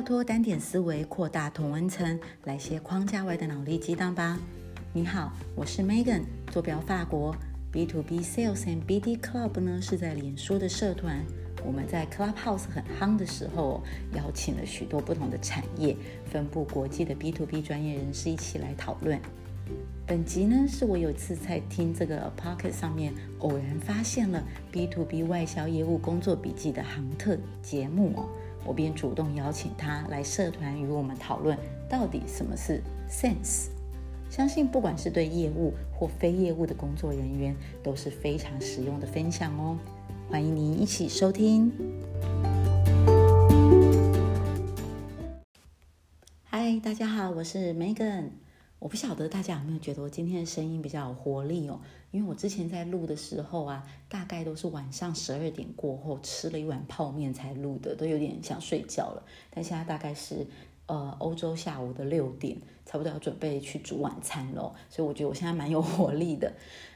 跳脱单点思维，扩大同温层，来些框架外的脑力激荡吧！你好，我是 Megan，坐标法国。B to B Sales and BD Club 呢是在脸书的社团，我们在 Clubhouse 很夯的时候，邀请了许多不同的产业分布国际的 B to B 专业人士一起来讨论。本集呢是我有次在听这个 Pocket 上面偶然发现了 B to B 外销业务工作笔记的航特节目哦，我便主动邀请他来社团与我们讨论到底什么是 Sense。相信不管是对业务或非业务的工作人员都是非常实用的分享哦，欢迎您一起收听。嗨，大家好，我是 Megan。我不晓得大家有没有觉得我今天的声音比较有活力哦？因为我之前在录的时候啊，大概都是晚上十二点过后吃了一碗泡面才录的，都有点想睡觉了。但现在大概是。呃，欧洲下午的六点，差不多要准备去煮晚餐喽，所以我觉得我现在蛮有活力的。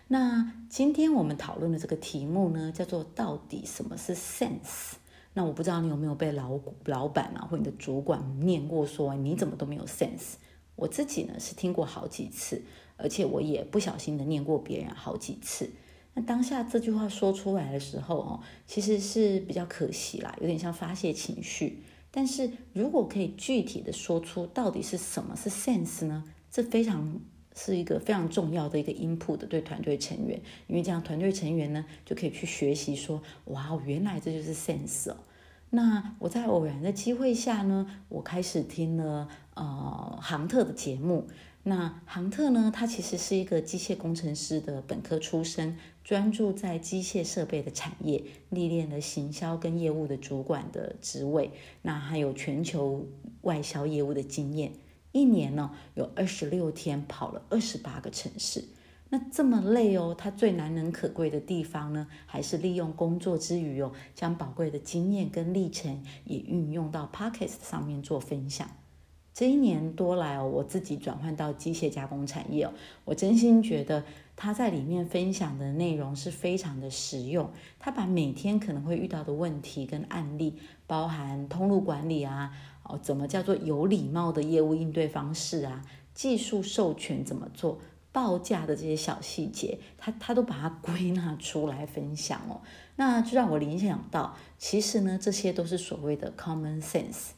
那今天我们讨论的这个题目呢，叫做到底什么是 sense？那我不知道你有没有被老老板啊或你的主管念过说你怎么都没有 sense？我自己呢是听过好几次，而且我也不小心的念过别人好几次。那当下这句话说出来的时候哦，其实是比较可惜啦，有点像发泄情绪。但是如果可以具体的说出到底是什么是 sense 呢？这非常是一个非常重要的一个 input 对团队成员，因为这样团队成员呢就可以去学习说，哇，原来这就是 sense 哦。那我在偶然的机会下呢，我开始听了呃杭特的节目。那杭特呢，他其实是一个机械工程师的本科出身。专注在机械设备的产业，历练了行销跟业务的主管的职位，那还有全球外销业务的经验。一年呢，有二十六天跑了二十八个城市。那这么累哦，他最难能可贵的地方呢，还是利用工作之余哦，将宝贵的经验跟历程也运用到 p o c k e t 上面做分享。这一年多来哦，我自己转换到机械加工产业哦，我真心觉得他在里面分享的内容是非常的实用。他把每天可能会遇到的问题跟案例，包含通路管理啊，哦，怎么叫做有礼貌的业务应对方式啊，技术授权怎么做，报价的这些小细节，他他都把它归纳出来分享哦。那就让我联想到，其实呢，这些都是所谓的 common sense。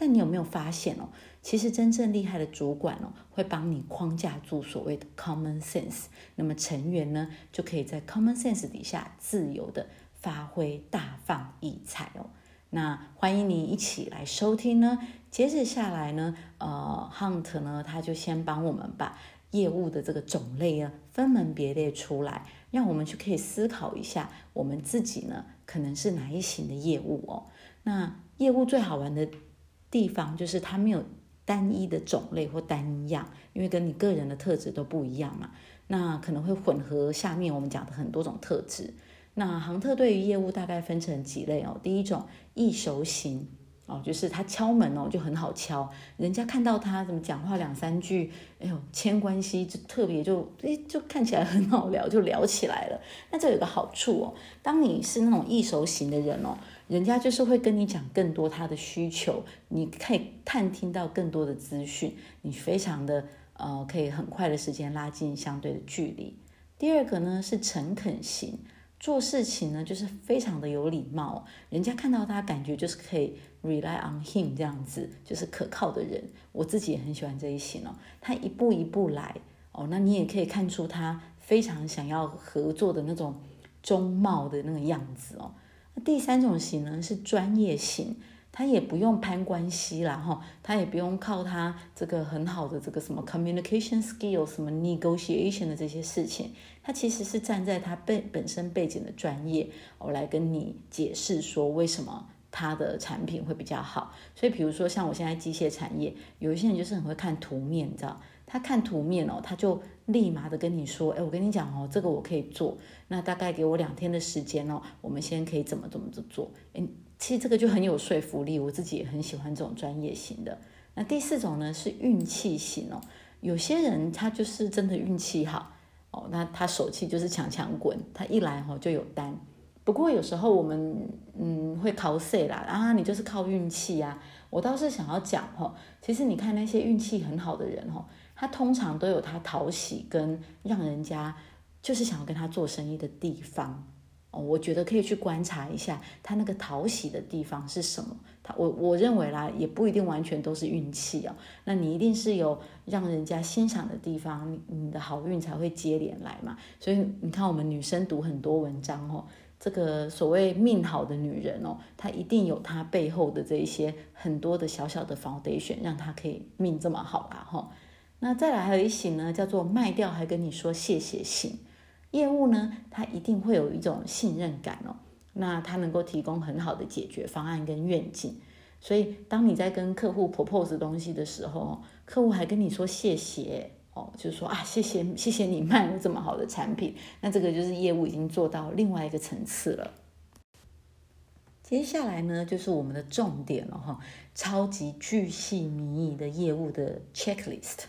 但你有没有发现哦？其实真正厉害的主管哦，会帮你框架住所谓的 common sense，那么成员呢，就可以在 common sense 底下自由的发挥大放异彩哦。那欢迎你一起来收听呢。接着下来呢，呃，Hunt 呢，他就先帮我们把业务的这个种类啊分门别类出来，让我们去可以思考一下，我们自己呢可能是哪一型的业务哦。那业务最好玩的地方就是它没有。单一的种类或单一样，因为跟你个人的特质都不一样嘛，那可能会混合下面我们讲的很多种特质。那航特对于业务大概分成几类哦，第一种易熟型哦，就是他敲门哦就很好敲，人家看到他怎么讲话两三句，哎呦牵关系就特别就哎就看起来很好聊，就聊起来了。那这有个好处哦，当你是那种易熟型的人哦。人家就是会跟你讲更多他的需求，你可以探听到更多的资讯，你非常的呃可以很快的时间拉近相对的距离。第二个呢是诚恳型，做事情呢就是非常的有礼貌，人家看到他感觉就是可以 rely on him 这样子，就是可靠的人。我自己也很喜欢这一型哦，他一步一步来哦，那你也可以看出他非常想要合作的那种中貌的那个样子哦。第三种型呢是专业型，他也不用攀关系啦，哈，他也不用靠他这个很好的这个什么 communication skill，什么 negotiation 的这些事情，他其实是站在他背本身背景的专业，我来跟你解释说为什么他的产品会比较好。所以比如说像我现在机械产业，有一些人就是很会看图面，你知道。他看图面哦，他就立马的跟你说：“哎，我跟你讲哦，这个我可以做。那大概给我两天的时间哦，我们先可以怎么怎么着做。哎，其实这个就很有说服力，我自己也很喜欢这种专业型的。那第四种呢是运气型哦，有些人他就是真的运气好哦，那他手气就是强强滚，他一来哈就有单。不过有时候我们嗯会考 C 啦，啊，你就是靠运气啊。我倒是想要讲哈，其实你看那些运气很好的人哈，他通常都有他讨喜跟让人家就是想要跟他做生意的地方哦。我觉得可以去观察一下他那个讨喜的地方是什么。他我我认为啦，也不一定完全都是运气哦。那你一定是有让人家欣赏的地方，你的好运才会接连来嘛。所以你看，我们女生读很多文章哦。这个所谓命好的女人哦，她一定有她背后的这一些很多的小小的防备选让她可以命这么好啦哈。那再来还有一型呢，叫做卖掉还跟你说谢谢型业务呢，它一定会有一种信任感哦，那它能够提供很好的解决方案跟愿景，所以当你在跟客户 propose 东西的时候，客户还跟你说谢谢。就是说啊，谢谢谢谢你卖了这么好的产品，那这个就是业务已经做到另外一个层次了。接下来呢，就是我们的重点了哈，超级巨细靡遗的业务的 checklist。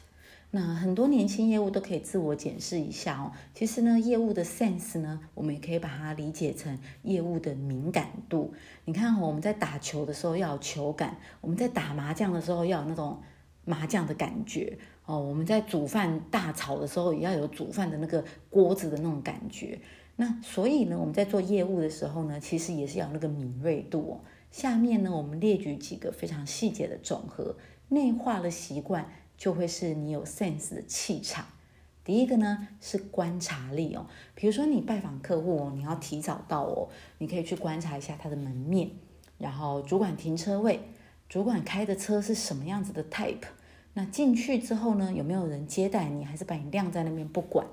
那很多年轻业务都可以自我检视一下哦。其实呢，业务的 sense 呢，我们也可以把它理解成业务的敏感度。你看，我们在打球的时候要有球感，我们在打麻将的时候要有那种麻将的感觉。哦，我们在煮饭大炒的时候，也要有煮饭的那个锅子的那种感觉。那所以呢，我们在做业务的时候呢，其实也是要那个敏锐度哦。下面呢，我们列举几个非常细节的总和，内化的习惯就会是你有 sense 的气场。第一个呢是观察力哦，比如说你拜访客户哦，你要提早到哦，你可以去观察一下他的门面，然后主管停车位，主管开的车是什么样子的 type。那进去之后呢，有没有人接待你，还是把你晾在那边不管？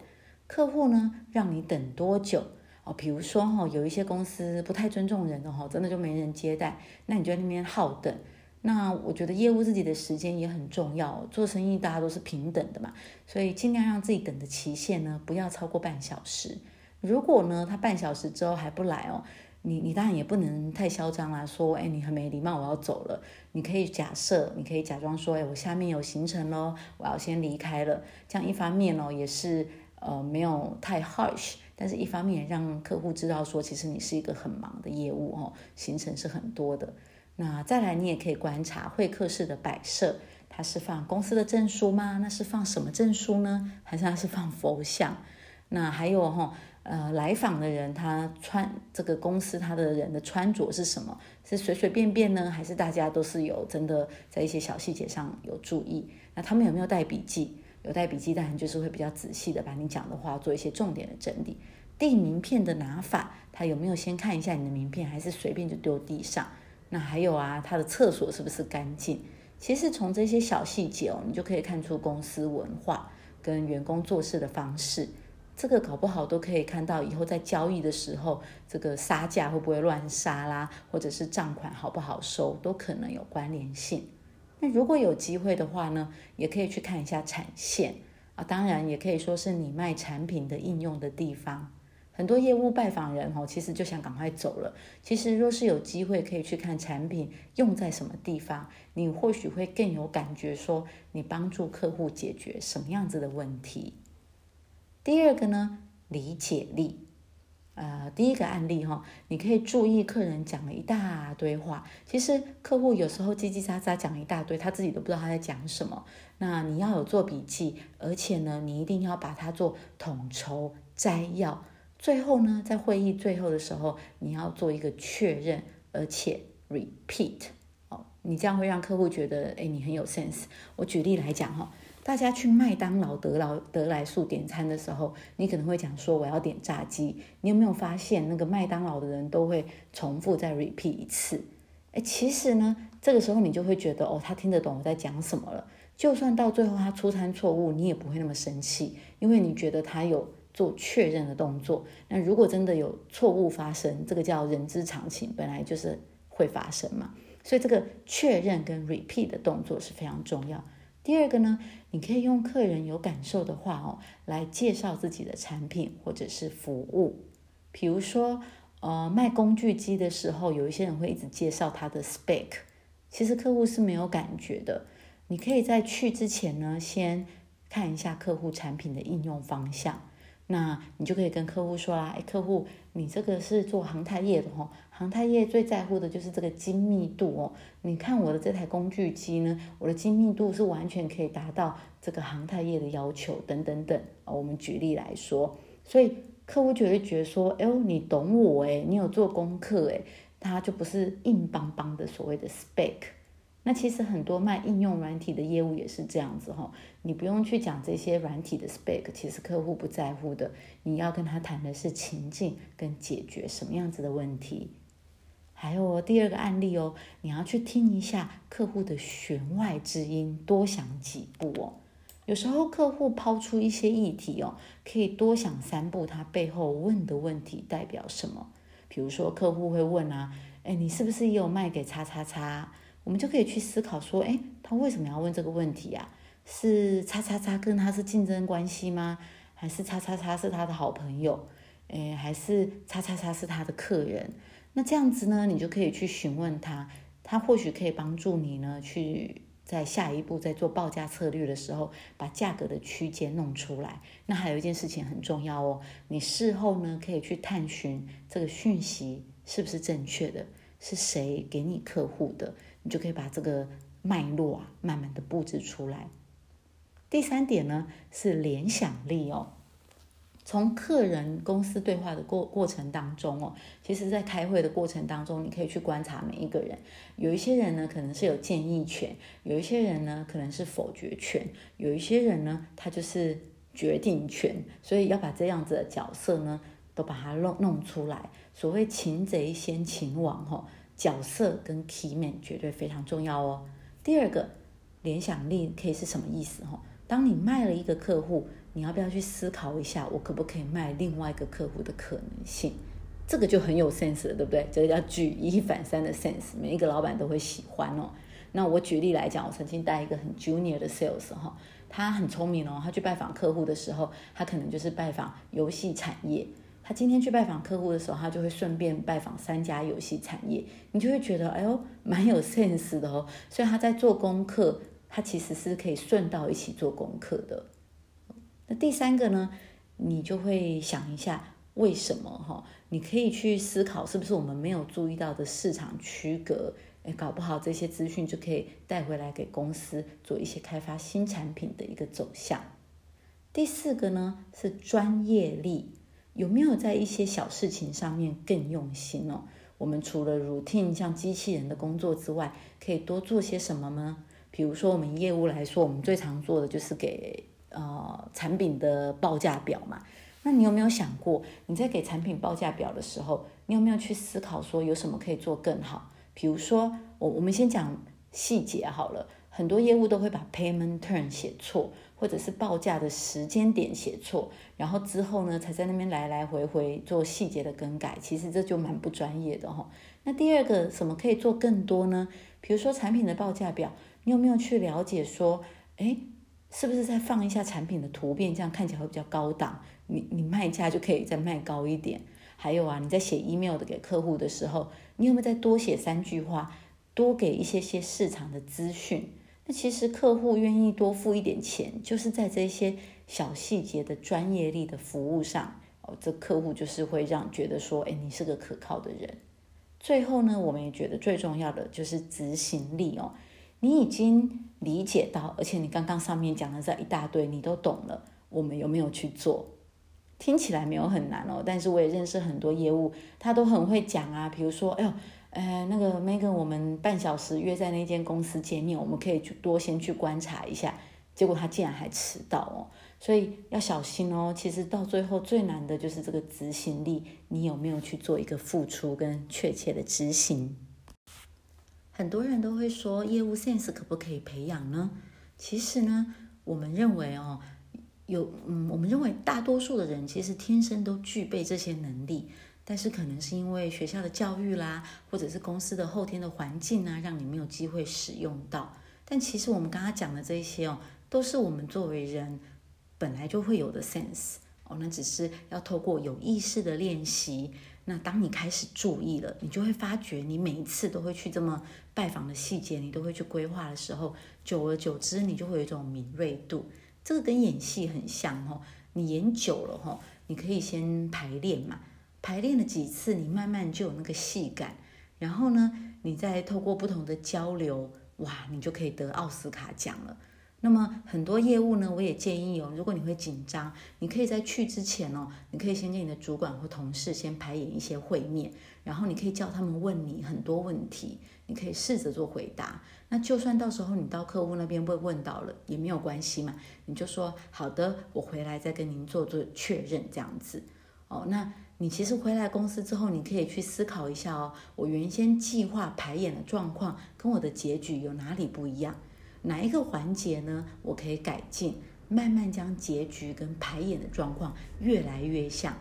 客户呢，让你等多久？哦，比如说哈，有一些公司不太尊重人的哈，真的就没人接待，那你就在那边耗等。那我觉得业务自己的时间也很重要，做生意大家都是平等的嘛，所以尽量让自己等的期限呢，不要超过半小时。如果呢，他半小时之后还不来哦。你你当然也不能太嚣张啦，说哎你很没礼貌，我要走了。你可以假设，你可以假装说，哎我下面有行程咯，我要先离开了。这样一方面哦也是呃没有太 harsh，但是一方面让客户知道说，其实你是一个很忙的业务哦，行程是很多的。那再来你也可以观察会客室的摆设，它是放公司的证书吗？那是放什么证书呢？还是它是放佛像？那还有哈。呃，来访的人他穿这个公司他的人的穿着是什么？是随随便便呢，还是大家都是有真的在一些小细节上有注意？那他们有没有带笔记？有带笔记，当然就是会比较仔细的把你讲的话做一些重点的整理。递名片的拿法，他有没有先看一下你的名片，还是随便就丢地上？那还有啊，他的厕所是不是干净？其实从这些小细节哦，你就可以看出公司文化跟员工做事的方式。这个搞不好都可以看到，以后在交易的时候，这个杀价会不会乱杀啦，或者是账款好不好收，都可能有关联性。那如果有机会的话呢，也可以去看一下产线啊，当然也可以说是你卖产品的应用的地方。很多业务拜访人哦，其实就想赶快走了。其实若是有机会可以去看产品用在什么地方，你或许会更有感觉，说你帮助客户解决什么样子的问题。第二个呢，理解力，呃，第一个案例哈，你可以注意客人讲了一大堆话，其实客户有时候叽叽喳喳讲一大堆，他自己都不知道他在讲什么。那你要有做笔记，而且呢，你一定要把它做统筹摘要，最后呢，在会议最后的时候，你要做一个确认，而且 repeat，哦，你这样会让客户觉得，哎，你很有 sense。我举例来讲哈。大家去麦当劳、德劳、德来素点餐的时候，你可能会讲说我要点炸鸡。你有没有发现那个麦当劳的人都会重复再 repeat 一次？哎，其实呢，这个时候你就会觉得哦，他听得懂我在讲什么了。就算到最后他出餐错误，你也不会那么生气，因为你觉得他有做确认的动作。那如果真的有错误发生，这个叫人之常情，本来就是会发生嘛。所以这个确认跟 repeat 的动作是非常重要。第二个呢，你可以用客人有感受的话哦，来介绍自己的产品或者是服务。比如说，呃，卖工具机的时候，有一些人会一直介绍他的 spec，其实客户是没有感觉的。你可以在去之前呢，先看一下客户产品的应用方向。那你就可以跟客户说啦，哎，客户，你这个是做航太业的哦，航太业最在乎的就是这个精密度哦。你看我的这台工具机呢，我的精密度是完全可以达到这个航太业的要求，等等等。啊我们举例来说，所以客户就会觉得说，哎呦，你懂我哎，你有做功课哎，他就不是硬邦邦的所谓的 spec。那其实很多卖应用软体的业务也是这样子哈，你不用去讲这些软体的 spec，其实客户不在乎的，你要跟他谈的是情境跟解决什么样子的问题。还有第二个案例哦，你要去听一下客户的弦外之音，多想几步哦。有时候客户抛出一些议题哦，可以多想三步，他背后问的问题代表什么？比如说客户会问啊，哎，你是不是也有卖给叉叉叉？我们就可以去思考说，哎，他为什么要问这个问题啊？是叉叉叉跟他是竞争关系吗？还是叉叉叉是他的好朋友？哎，还是叉叉叉是他的客人？那这样子呢，你就可以去询问他，他或许可以帮助你呢，去在下一步在做报价策略的时候，把价格的区间弄出来。那还有一件事情很重要哦，你事后呢可以去探寻这个讯息是不是正确的，是谁给你客户的。你就可以把这个脉络啊，慢慢的布置出来。第三点呢是联想力哦。从客人公司对话的过过程当中哦，其实在开会的过程当中，你可以去观察每一个人。有一些人呢可能是有建议权，有一些人呢可能是否决权，有一些人呢他就是决定权。所以要把这样子的角色呢都把它弄弄出来。所谓擒贼先擒王哦。角色跟 key man 绝对非常重要哦。第二个，联想力可以是什么意思？哈，当你卖了一个客户，你要不要去思考一下，我可不可以卖另外一个客户的可能性？这个就很有 sense 了，对不对？这个叫举一反三的 sense，每一个老板都会喜欢哦。那我举例来讲，我曾经带一个很 junior 的 sales 哈，他很聪明哦，他去拜访客户的时候，他可能就是拜访游戏产业。他今天去拜访客户的时候，他就会顺便拜访三家游戏产业，你就会觉得，哎呦，蛮有 sense 的哦。所以他在做功课，他其实是可以顺道一起做功课的。那第三个呢，你就会想一下为什么哈？你可以去思考，是不是我们没有注意到的市场区隔？哎，搞不好这些资讯就可以带回来给公司做一些开发新产品的一个走向。第四个呢是专业力。有没有在一些小事情上面更用心哦？我们除了 routine 像机器人的工作之外，可以多做些什么呢？比如说我们业务来说，我们最常做的就是给呃产品的报价表嘛。那你有没有想过，你在给产品报价表的时候，你有没有去思考说有什么可以做更好？比如说我我们先讲细节好了，很多业务都会把 payment term 写错。或者是报价的时间点写错，然后之后呢，才在那边来来回回做细节的更改，其实这就蛮不专业的哈。那第二个什么可以做更多呢？比如说产品的报价表，你有没有去了解说，哎，是不是再放一下产品的图片，这样看起来会比较高档，你你卖价就可以再卖高一点。还有啊，你在写 email 的给客户的时候，你有没有再多写三句话，多给一些些市场的资讯？那其实客户愿意多付一点钱，就是在这些小细节的专业力的服务上哦，这客户就是会让觉得说，哎，你是个可靠的人。最后呢，我们也觉得最重要的就是执行力哦。你已经理解到，而且你刚刚上面讲的这一大堆，你都懂了，我们有没有去做？听起来没有很难哦，但是我也认识很多业务，他都很会讲啊，比如说，哎呦。呃，那个 Megan，我们半小时约在那间公司见面，我们可以去多先去观察一下。结果他竟然还迟到哦，所以要小心哦。其实到最后最难的就是这个执行力，你有没有去做一个付出跟确切的执行？很多人都会说业务 sense 可不可以培养呢？其实呢，我们认为哦，有嗯，我们认为大多数的人其实天生都具备这些能力。但是可能是因为学校的教育啦，或者是公司的后天的环境啊，让你没有机会使用到。但其实我们刚刚讲的这些哦，都是我们作为人本来就会有的 sense 哦。那只是要透过有意识的练习。那当你开始注意了，你就会发觉，你每一次都会去这么拜访的细节，你都会去规划的时候，久而久之，你就会有一种敏锐度。这个跟演戏很像哦。你演久了哈。你可以先排练嘛，排练了几次，你慢慢就有那个戏感，然后呢，你再透过不同的交流，哇，你就可以得奥斯卡奖了。那么很多业务呢，我也建议哦，如果你会紧张，你可以在去之前哦，你可以先跟你的主管或同事先排演一些会面，然后你可以叫他们问你很多问题，你可以试着做回答。那就算到时候你到客户那边被问到了，也没有关系嘛，你就说好的，我回来再跟您做做确认这样子。哦，那你其实回来公司之后，你可以去思考一下哦，我原先计划排演的状况跟我的结局有哪里不一样？哪一个环节呢？我可以改进，慢慢将结局跟排演的状况越来越像。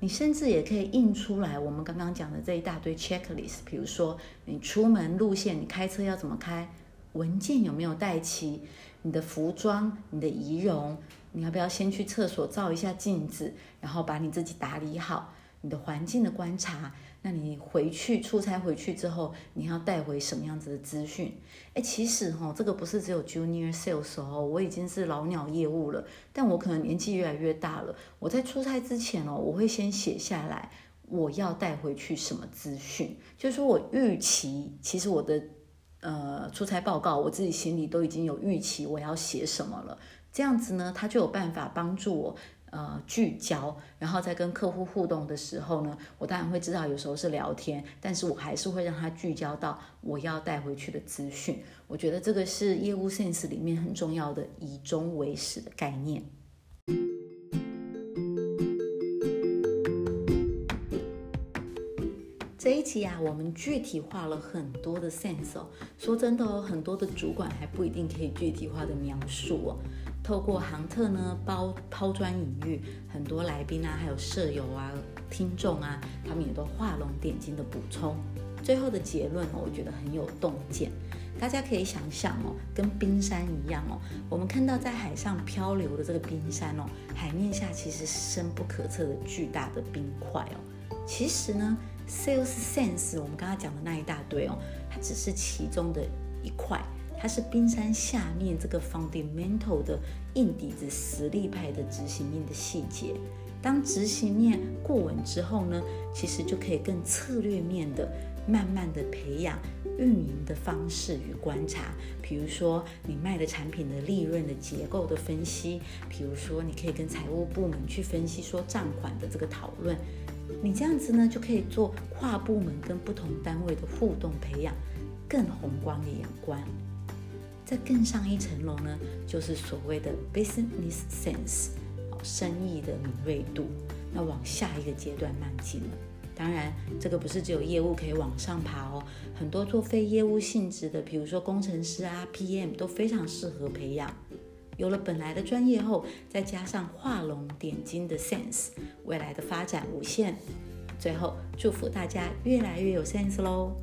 你甚至也可以印出来我们刚刚讲的这一大堆 checklist。比如说，你出门路线，你开车要怎么开？文件有没有带齐？你的服装、你的仪容，你要不要先去厕所照一下镜子，然后把你自己打理好？你的环境的观察。那你回去出差回去之后，你要带回什么样子的资讯？哎，其实哈，这个不是只有 junior sales 哦，我已经是老鸟业务了，但我可能年纪越来越大了。我在出差之前哦，我会先写下来我要带回去什么资讯，就是说我预期，其实我的呃出差报告，我自己心里都已经有预期我要写什么了。这样子呢，他就有办法帮助我。呃，聚焦，然后在跟客户互动的时候呢，我当然会知道有时候是聊天，但是我还是会让他聚焦到我要带回去的资讯。我觉得这个是业务 sense 里面很重要的以终为始的概念。这一集啊，我们具体化了很多的 sense 哦。说真的哦，很多的主管还不一定可以具体化的描述哦。透过航特呢，包抛砖引玉，很多来宾啊，还有舍友啊、听众啊，他们也都画龙点睛的补充。最后的结论哦，我觉得很有洞见。大家可以想想哦，跟冰山一样哦，我们看到在海上漂流的这个冰山哦，海面下其实深不可测的巨大的冰块哦。其实呢，sales sense 我们刚刚讲的那一大堆哦，它只是其中的一块。它是冰山下面这个 fundamental 的硬底子、实力派的执行面的细节。当执行面过稳之后呢，其实就可以更策略面的、慢慢的培养运营的方式与观察。比如说，你卖的产品的利润的结构的分析；，比如说，你可以跟财务部门去分析说账款的这个讨论。你这样子呢，就可以做跨部门跟不同单位的互动，培养更宏观的眼光。再更上一层楼呢，就是所谓的 business sense，生意的敏锐度。那往下一个阶段迈进了。当然，这个不是只有业务可以往上爬哦，很多做非业务性质的，比如说工程师啊、PM 都非常适合培养。有了本来的专业后，再加上画龙点睛的 sense，未来的发展无限。最后，祝福大家越来越有 sense 喽！